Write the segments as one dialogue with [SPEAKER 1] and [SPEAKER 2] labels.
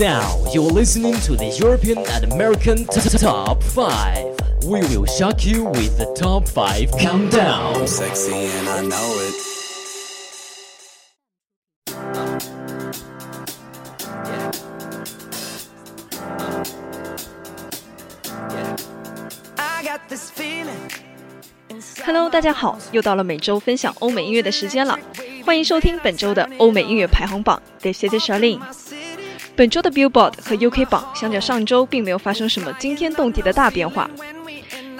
[SPEAKER 1] Now you're listening to the European and American Top 5. We will shock you with the Top 5 Countdown.
[SPEAKER 2] Sexy and I know it.
[SPEAKER 3] I got this feeling.
[SPEAKER 4] Hello，大家好，又到了每周分享欧美音乐的时间了，欢迎收听本周的欧美音乐排行榜。This is Charlene。本周的 Billboard 和 UK 榜相较上周并没有发生什么惊天动地的大变化。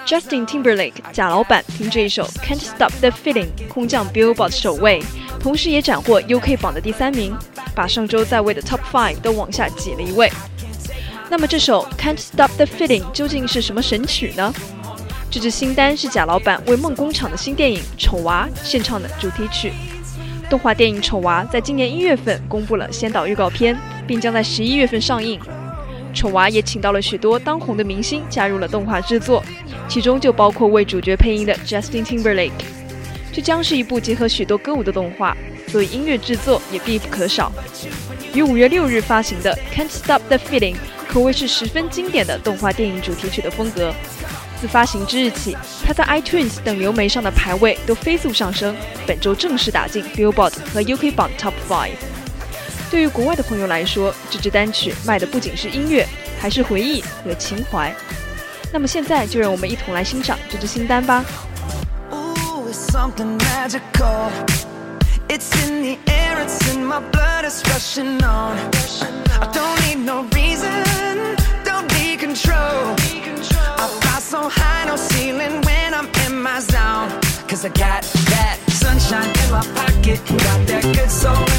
[SPEAKER 4] Justin Timberlake 贾老板凭这一首 Can't Stop the Feeling 空降 Billboard 首位，同时也斩获 UK 榜的第三名，把上周在位的 Top Five 都往下挤了一位。那么这首 Can't Stop the Feeling 究竟是什么神曲呢？这支新单是贾老板为梦工厂的新电影《丑娃》献唱的主题曲。动画电影《丑娃》在今年一月份公布了先导预告片，并将在十一月份上映。丑娃也请到了许多当红的明星加入了动画制作，其中就包括为主角配音的 Justin Timberlake。这将是一部结合许多歌舞的动画，所以音乐制作也必不可少。于五月六日发行的《Can't Stop the Feeling》可谓是十分经典的动画电影主题曲的风格。自发行之日起，它在 iTunes 等流媒上的排位都飞速上升，本周正式打进 Billboard 和 UK 榜 Top Five。对于国外的朋友来说，这支单曲卖的不仅是音乐，还是回忆和情怀。那么现在就让我们一同来欣赏这支新单吧。
[SPEAKER 3] Ooh, it's something magical. It's in the air, it's in my blood, it's rushing on. I don't need no reason, don't need control. Cause I got that sunshine in my pocket, got that good soul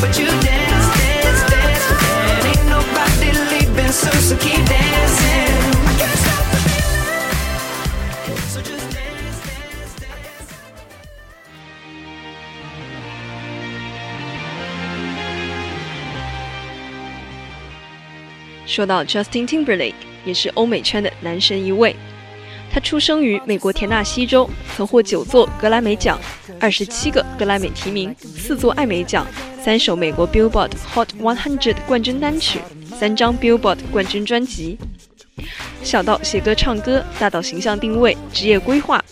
[SPEAKER 3] but you dance, dance, dance. And ain't nobody leaving so keep dancing.
[SPEAKER 4] 说到 Justin Timberlake，也是欧美圈的男神一位。他出生于美国田纳西州，曾获九座格莱美奖、二十七个格莱美提名、四座艾美奖、三首美国 Billboard Hot 100冠军单曲、三张 Billboard 冠军专辑。小到写歌唱歌，大到形象定位、职业规划，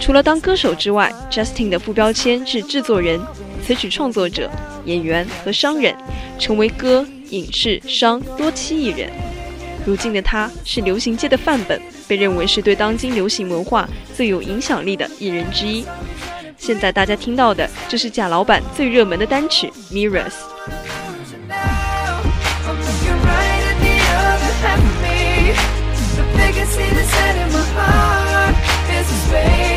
[SPEAKER 4] 除了当歌手之外，Justin 的副标签是制作人、词曲创作者、演员和商人，成为歌、影视、商多栖艺人。如今的他是流行界的范本，被认为是对当今流行文化最有影响力的艺人之一。现在大家听到的，就是贾老板最热门的单曲《Mirrors》。
[SPEAKER 3] now. I'm looking right at the other half of me. The vacancy that's set in my heart is a space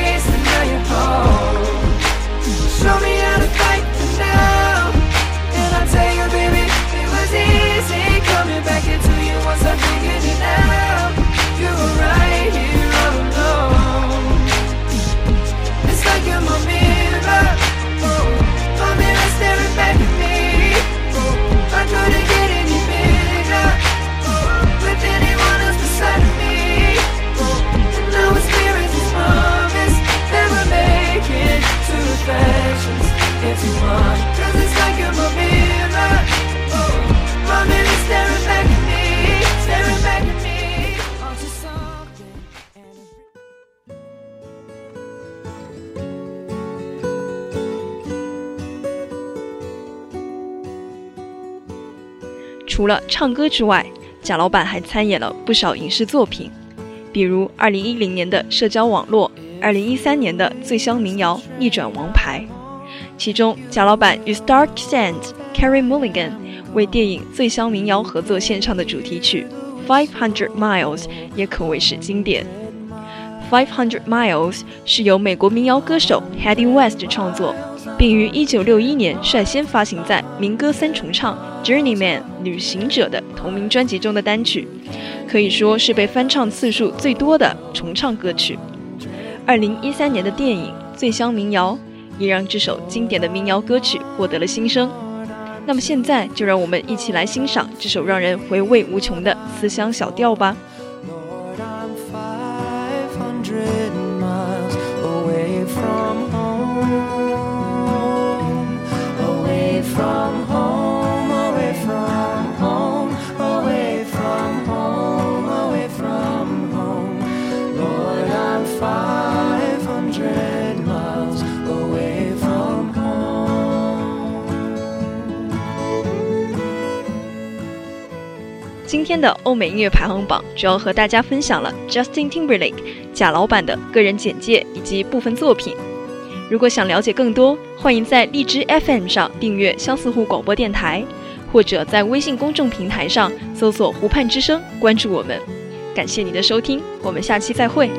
[SPEAKER 4] 除了唱歌之外，贾老板还参演了不少影视作品，比如2010年的社交网络，2013年的醉乡民谣《逆转王牌》。其中，贾老板与 Stark Sand、Carrie Mulligan 为电影《醉乡民谣》合作献唱的主题曲《Five Hundred Miles》也可谓是经典。Five Hundred Miles 是由美国民谣歌手 Hedy West 创作，并于1961年率先发行在民歌三重唱《Journeyman》旅行者的同名专辑中的单曲，可以说是被翻唱次数最多的重唱歌曲。2013年的电影《醉乡民谣》也让这首经典的民谣歌曲获得了新生。那么现在就让我们一起来欣赏这首让人回味无穷的思乡小调吧。今天的欧美音乐排行榜主要和大家分享了 Justin Timberlake 贾老板的个人简介以及部分作品。如果想了解更多，欢迎在荔枝 FM 上订阅相似湖广播电台，或者在微信公众平台上搜索“湖畔之声”关注我们。感谢你的收听，我们下期再会。